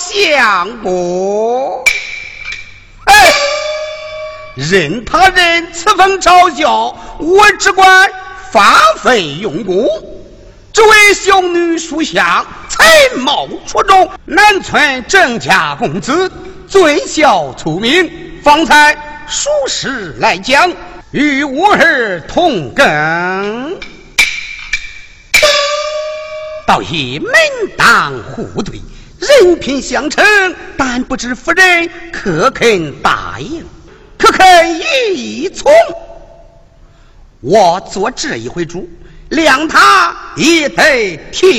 相公。哎，任他人此风嘲笑，我只管发奋用功。这位小女书香，才貌出众，南村郑家公子，最孝出名，方才属实来讲，与我儿同根，倒也门当户对，人品相称，但不知夫人可肯答应，可肯依从？我做这一回主。谅他也得听。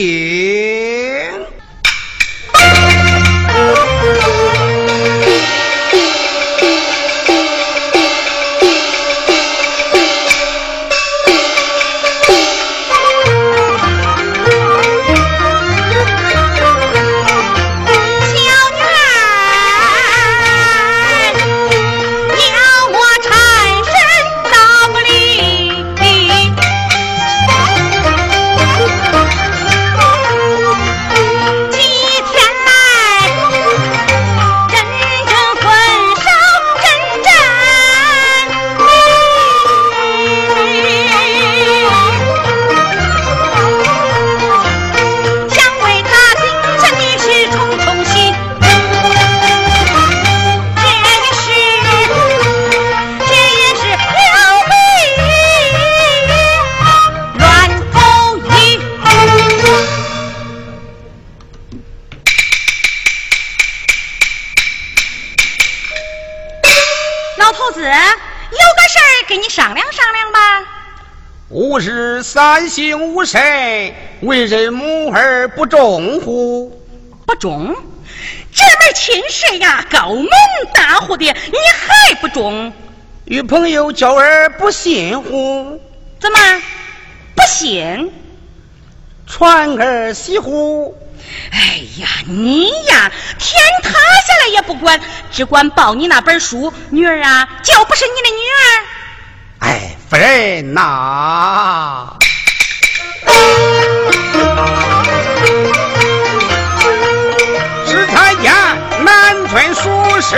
吾是三姓五谁，为人母而不忠乎？不忠？这门亲事呀，高门大户的，你还不忠？与朋友交而不信乎？怎么不信？传儿媳妇？哎呀，你呀，天塌下来也不管，只管抱你那本书。女儿啊，就不是你的女儿。哎。夫人呐，只看见南村书生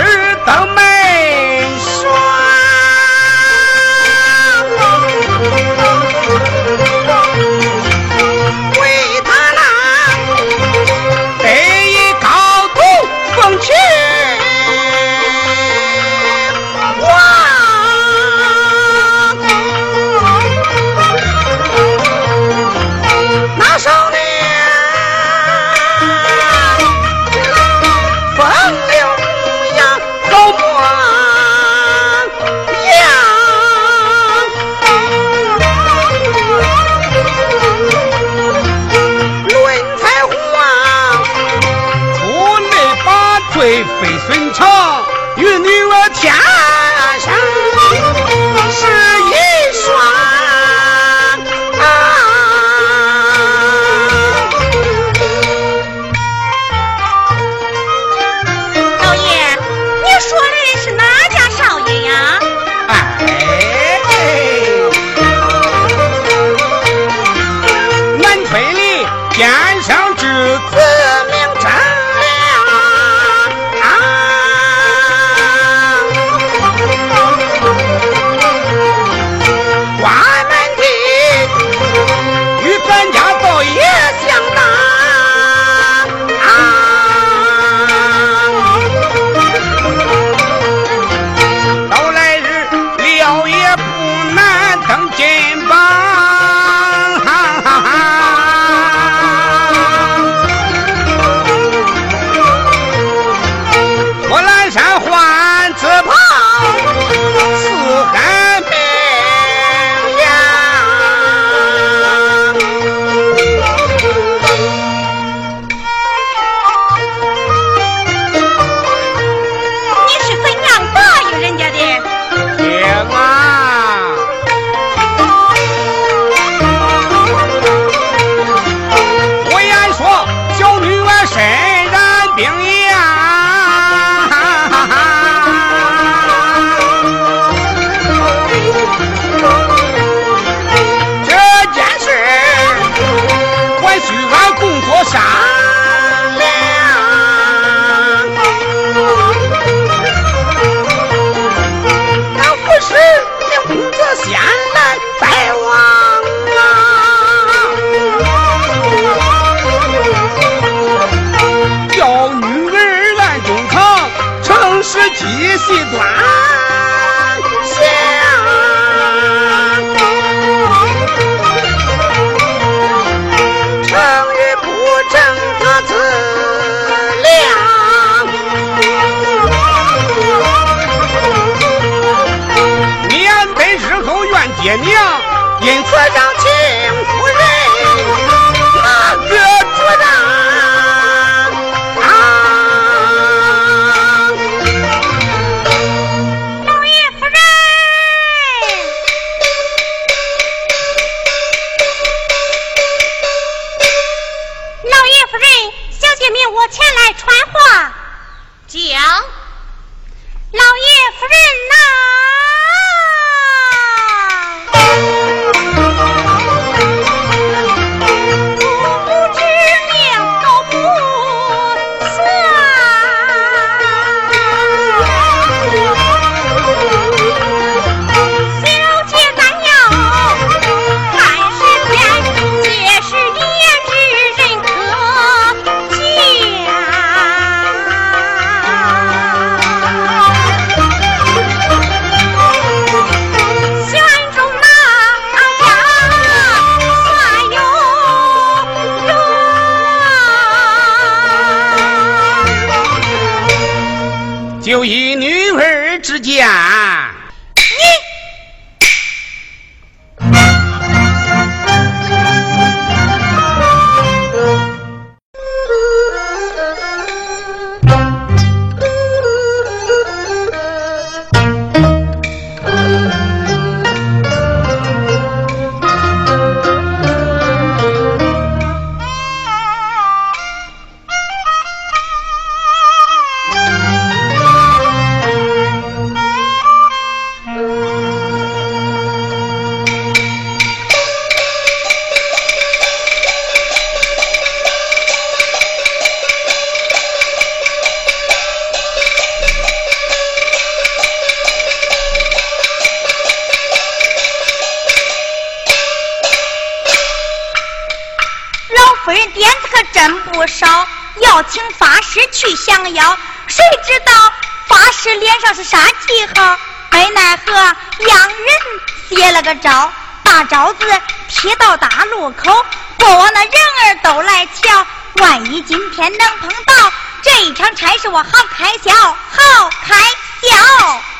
招子贴到大路口，过往的人儿都来瞧。万一今天能碰到，这一场差事我好开销，好开销。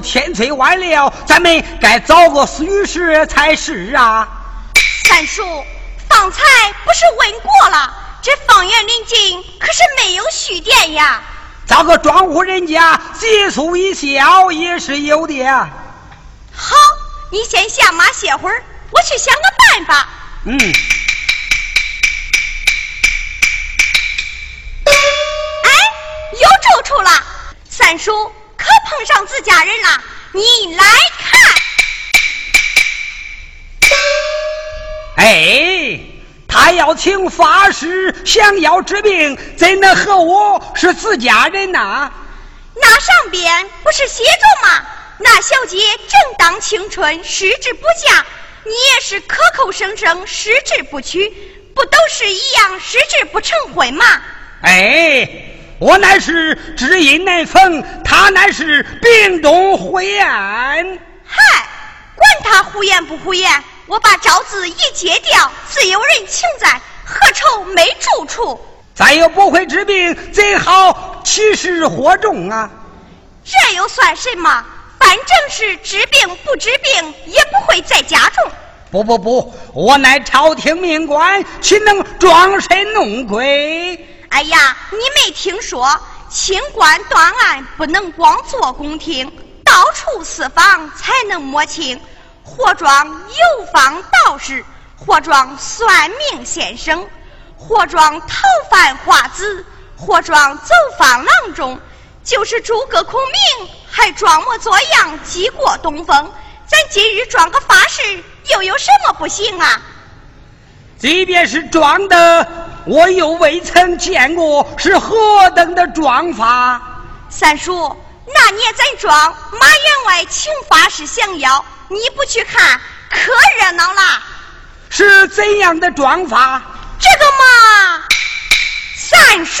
天催晚了，咱们该找个虚时才是啊。三叔，方才不是问过了，这方圆邻近可是没有续电呀。找个庄户人家借宿一宵也是有的。好，你先下马歇会儿，我去想个办法。嗯。哎，有住处了，三叔自家人了，你来看。哎，他要请法师，降妖治病，怎能和我是自家人呐？那上边不是写着吗？那小姐正当青春，失之不嫁。你也是口口声声失之不娶，不都是一样失之不成婚吗？哎，我乃是知音难逢，他乃是病中胡言。嗨，管他胡言不胡言，我把招子一揭掉，自有人情在，何愁没住处？咱又不会治病，怎好起事火种啊？这又算什么？反正是治病不治病，也不会在家中。不不不，我乃朝廷命官，岂能装神弄鬼？哎呀，你没听说，清官断案不能光做宫廷，到处私访才能摸清。或装游方道士，或装算命先生，或装逃犯花子，或装走访郎中。就是诸葛孔明，还装模作样击过东风。咱今日装个法师，又有什么不行啊？即便是装的，我又未曾见过是何等的装法。三叔，那年咱庄马员外请法师降妖，你不去看，可热闹了。是怎样的装法？这个嘛，三叔。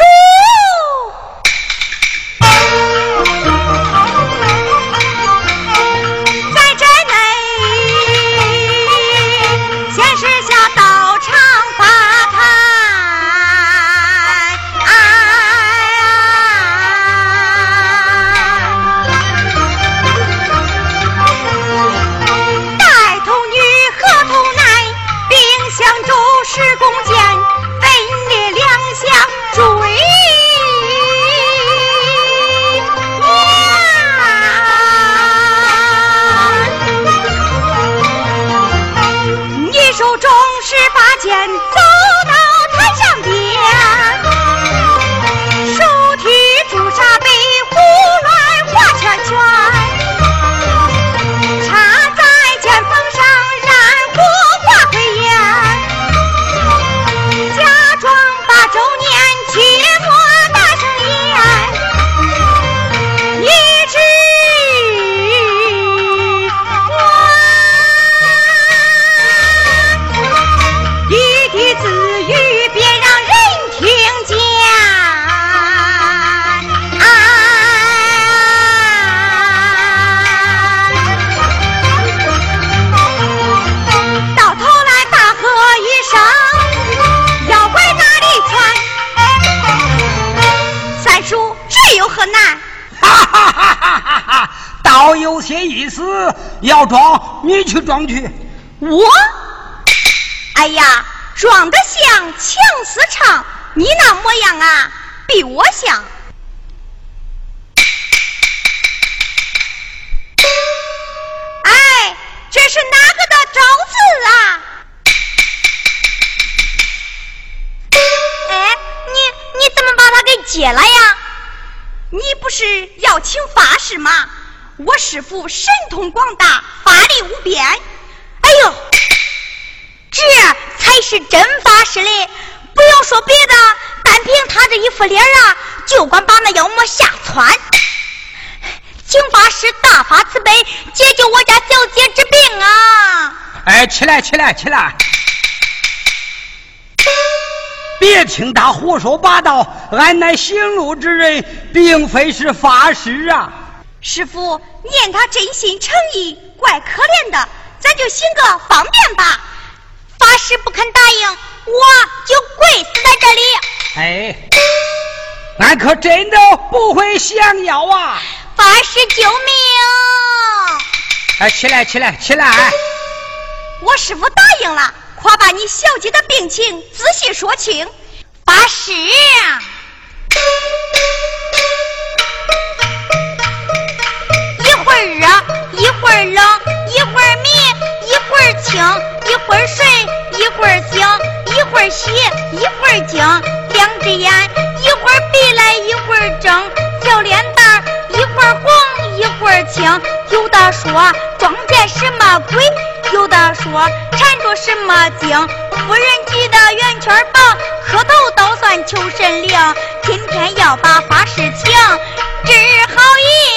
我，哎呀，装得像强似唱，你那模样啊，比我像。哎，这是哪个的招字啊？哎，你你怎么把它给解了呀？你不是要请法师吗？我师傅神通广大，法力无边。哎呦，这才是真法师嘞！不用说别的，单凭他这一副脸啊，就管把那妖魔吓窜。请法师大发慈悲，解救我家小姐之病啊！哎，起来，起来，起来！别听他胡说八道，俺乃行路之人，并非是法师啊。师傅，念他真心诚意，怪可怜的，咱就行个方便吧。法师不肯答应，我就跪死在这里。哎，俺可真的不会降妖啊！法师救命！哎，起来，起来，起来！我师傅答应了，快把你小姐的病情仔细说清。法师，一会儿热，一会儿冷，一会儿迷，一会儿清。一会儿睡，一会儿醒，一会儿洗，一会儿惊，两只眼一会儿闭来一会儿睁，小脸蛋一会儿红一会儿青，有的说撞见什么鬼，有的说缠着什么精。夫人急得圆圈棒，磕头倒算求神灵，今天要把法事请，治好一。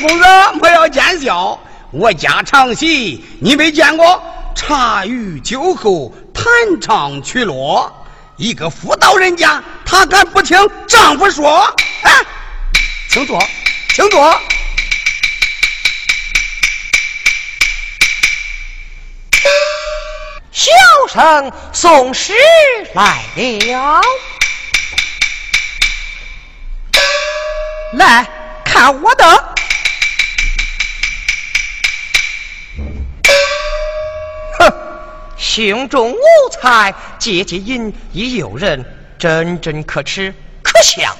公子莫要见笑我家唱戏，你没见过？茶余酒后弹唱曲落，一个妇道人家，他敢不听丈夫说？啊，请坐，请坐。小生送诗来了，来看我的。胸中无才，借借淫亦诱人，真真可耻可笑。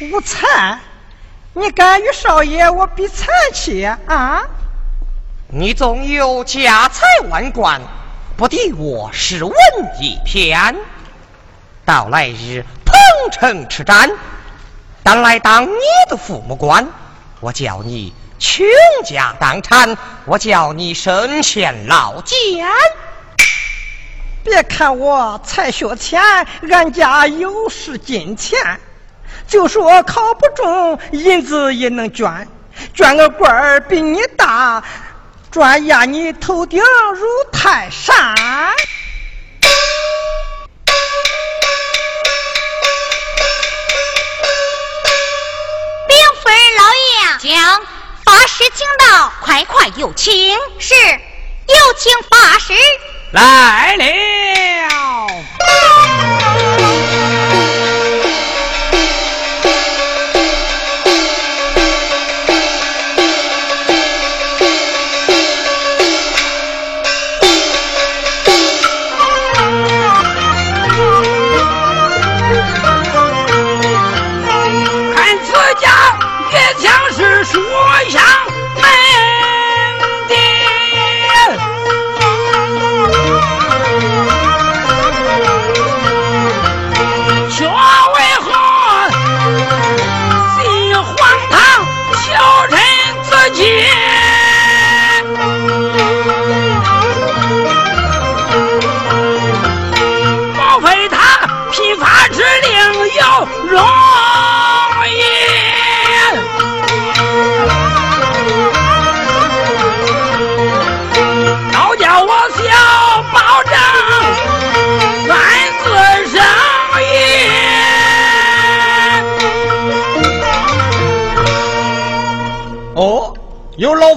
无才，你敢与少爷我比才气啊？你纵有家财万贯，不敌我诗文一篇。到来日鹏城叱咤，但来当你的父母官，我叫你。倾家荡产，我叫你身陷牢监。别看我才学浅，俺家有是金钱。就说考不中，银子也能捐。捐个官儿比你大，专压你头顶如泰山。师请到，快快有请。是，有请法师来了。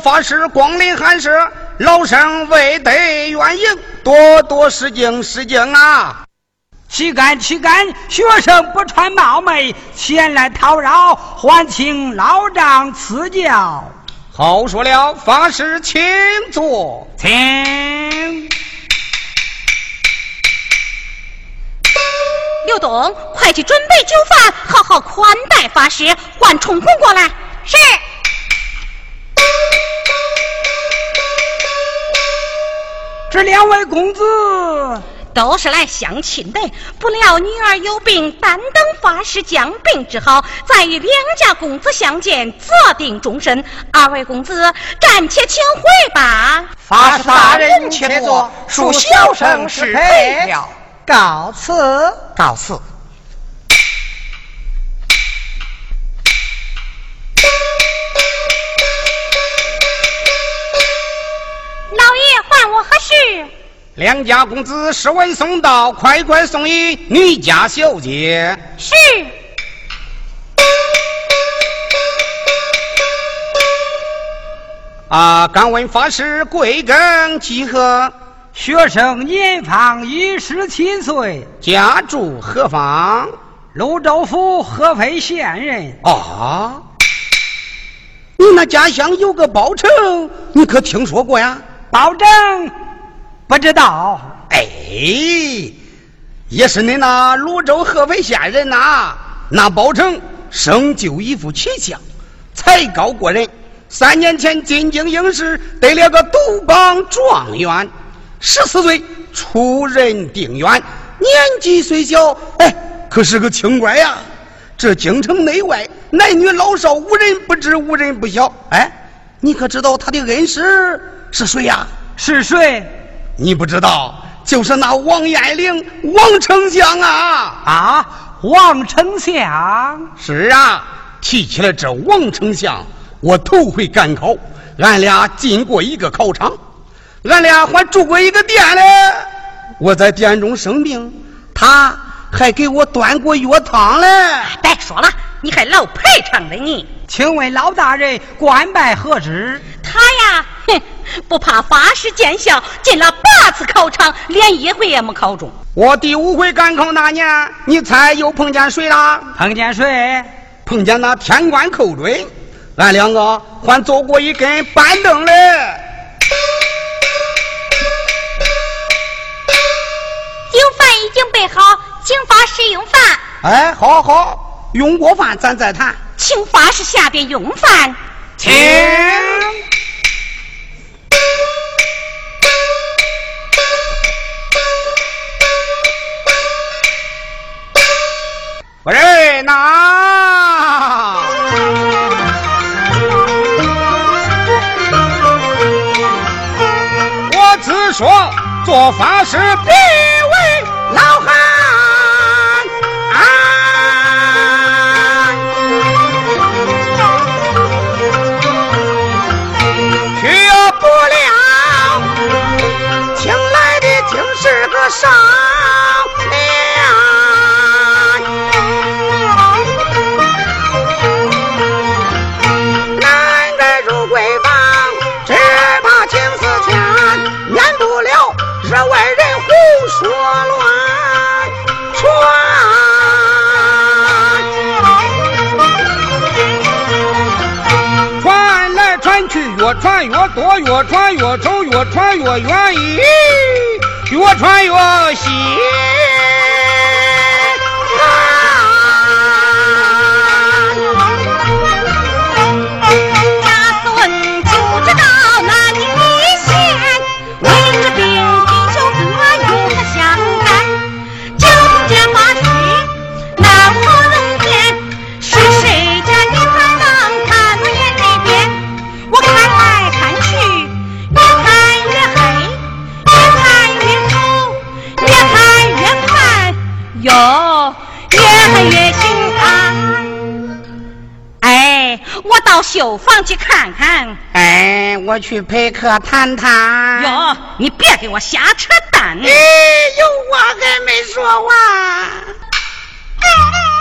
法师光临寒舍，老生未得远迎，多多失敬失敬啊！岂敢岂敢！学生不穿冒昧前来讨扰，还请老丈赐教。好说了，法师请坐，请。刘东，快去准备酒饭，好好款待法师。唤冲公过来。是。这两位公子都是来相亲的，不料女儿有病，但等法师将病治好，再与两家公子相见，择定终身。二位公子暂且请回吧。法师大人且坐，恕小生失陪了。告辞，告辞。事？两家公子诗文送到，快快送与女家小姐。是。啊，敢问法师贵庚几何？学生年方一十七岁，家住何方？泸州府合肥县人。啊。你那家乡有个包拯，你可听说过呀？包拯不知道。哎，也是你那泸州合肥县人呐。那包拯生就一副奇相，才高过人。三年前进京应试，得了个独榜状元。十四岁出任定远，年纪虽小，哎，可是个清官呀。这京城内外男女老少无人不知，无人不晓。哎，你可知道他的恩师是谁呀？是谁？你不知道，就是那王彦玲，王丞相啊！啊，王丞相。是啊，提起来这王丞相，我头回赶考，俺俩进过一个考场，俺俩还住过一个店嘞。我在店中生病，他。还给我端过药汤嘞！别说了，你还老排场的你。请问老大人官拜何职？他呀，哼，不怕法师见笑，进了八次考场，连一回也没考中。我第五回赶考那年，你猜又碰见谁了？碰见谁？碰见那天官寇准，俺两个还坐过一根板凳嘞。酒饭已经备好。请法师用饭。哎，好，好，用过饭咱再谈。请法师下边用饭。请。喂，那我只说做法事别为老汉。哎，去不了，请来的竟是个傻。穿越多，越穿越丑，越穿越愿意？越穿越喜。绣房去看看。哎，我去陪客谈谈。哟，你别给我瞎扯淡。哎，有我还没说完。做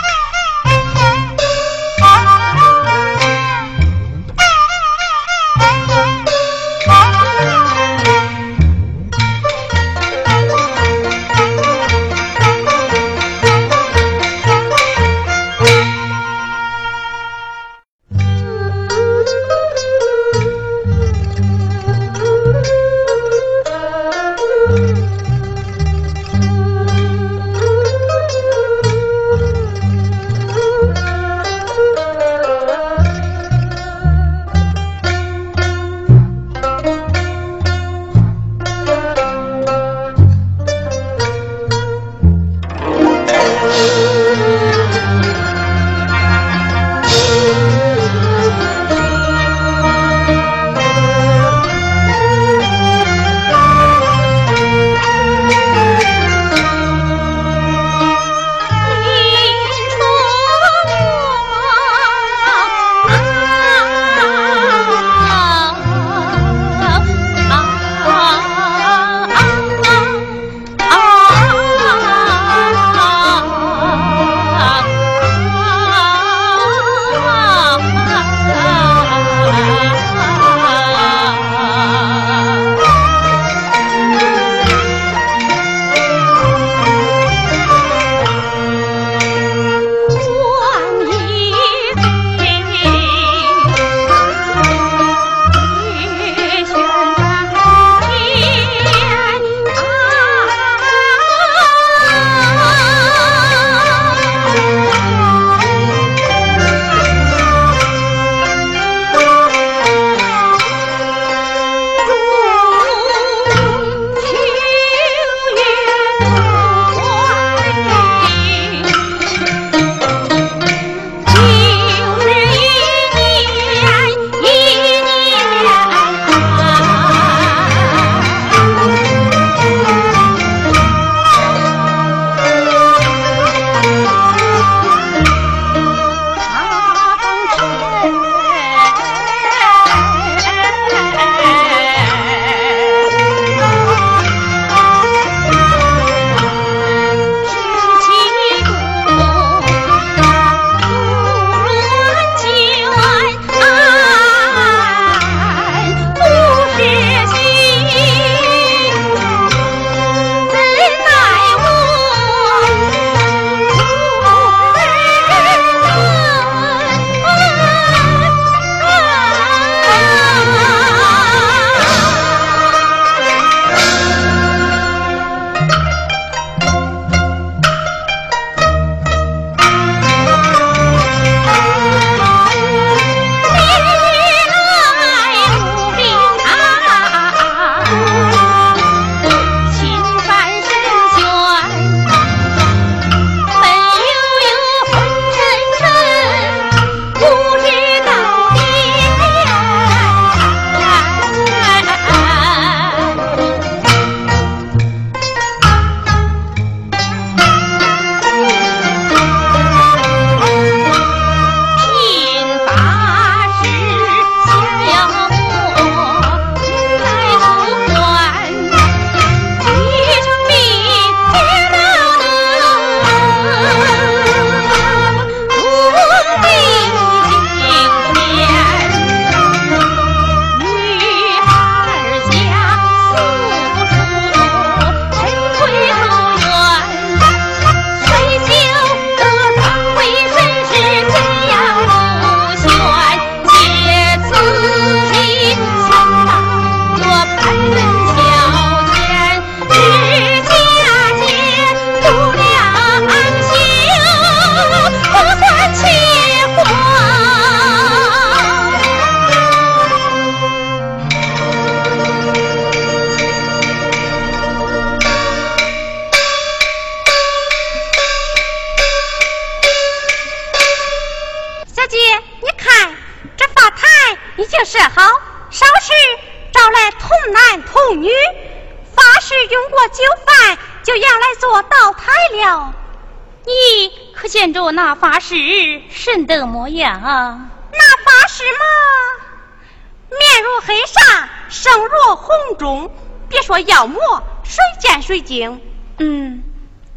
纱，声如洪钟。别说妖魔，谁见谁惊。嗯，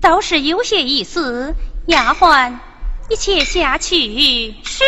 倒是有些意思。丫鬟，你且下去。是。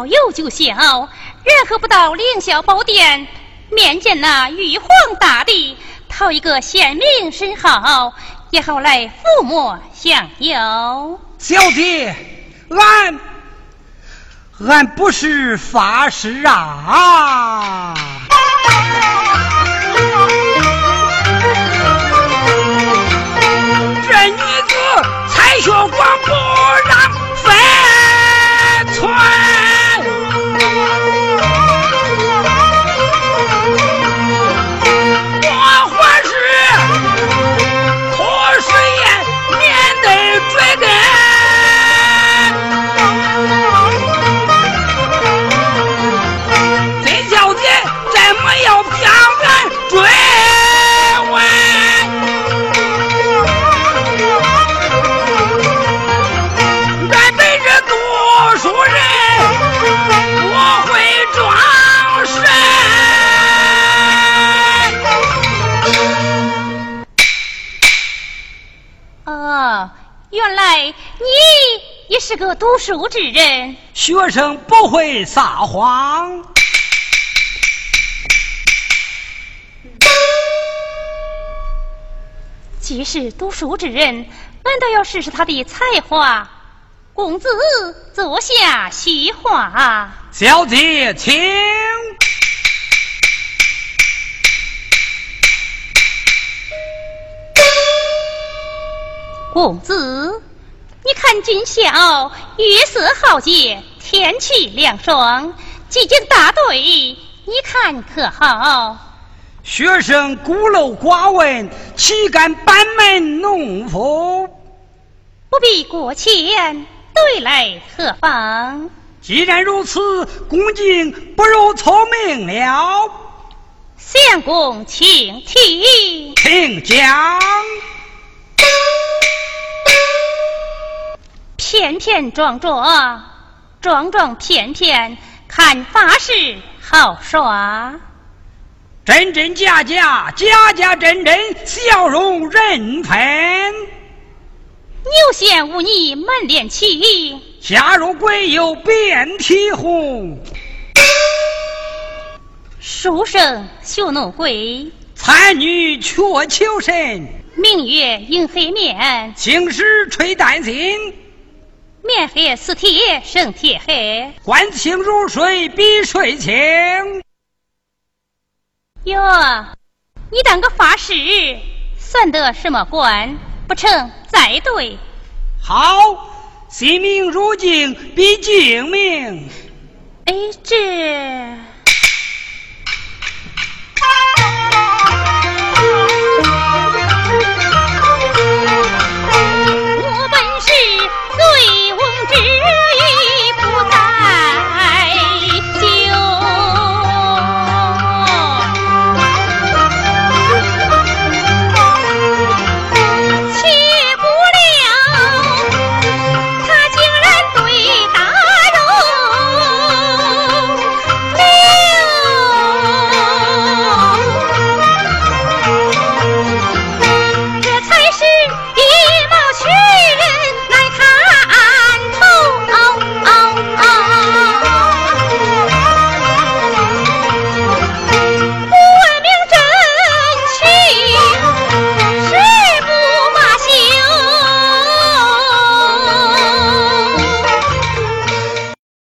老幼就小，任何不到凌霄宝殿面见那玉皇大帝，讨一个贤明身好，也好来父母享有。小姐，俺俺不是法师啊！这女子才学广不读书之人，学生不会撒谎。既是读书之人，难道要试试他的才华？公子坐下叙话。小姐，请。公子，你看今宵月色好洁，天气凉爽，几经大队，你看可好？学生孤陋寡闻，岂敢班门弄斧？不必过谦，对来何妨？既然如此，恭敬不如从命了。相公，请听，请讲。片片桩桩，桩桩片片，看法式好耍。真真假假，假假真真，笑容人喷。牛贤无你满脸气，下如鬼有遍体红。书生学弄鬼，才女却求神。明月映黑面，青石吹丹心。面黑似铁身铁黑，官清如水比水清。哟，你当个法师，算得什么官？不成，再对。好，惜命如镜比镜明。哎，这。是。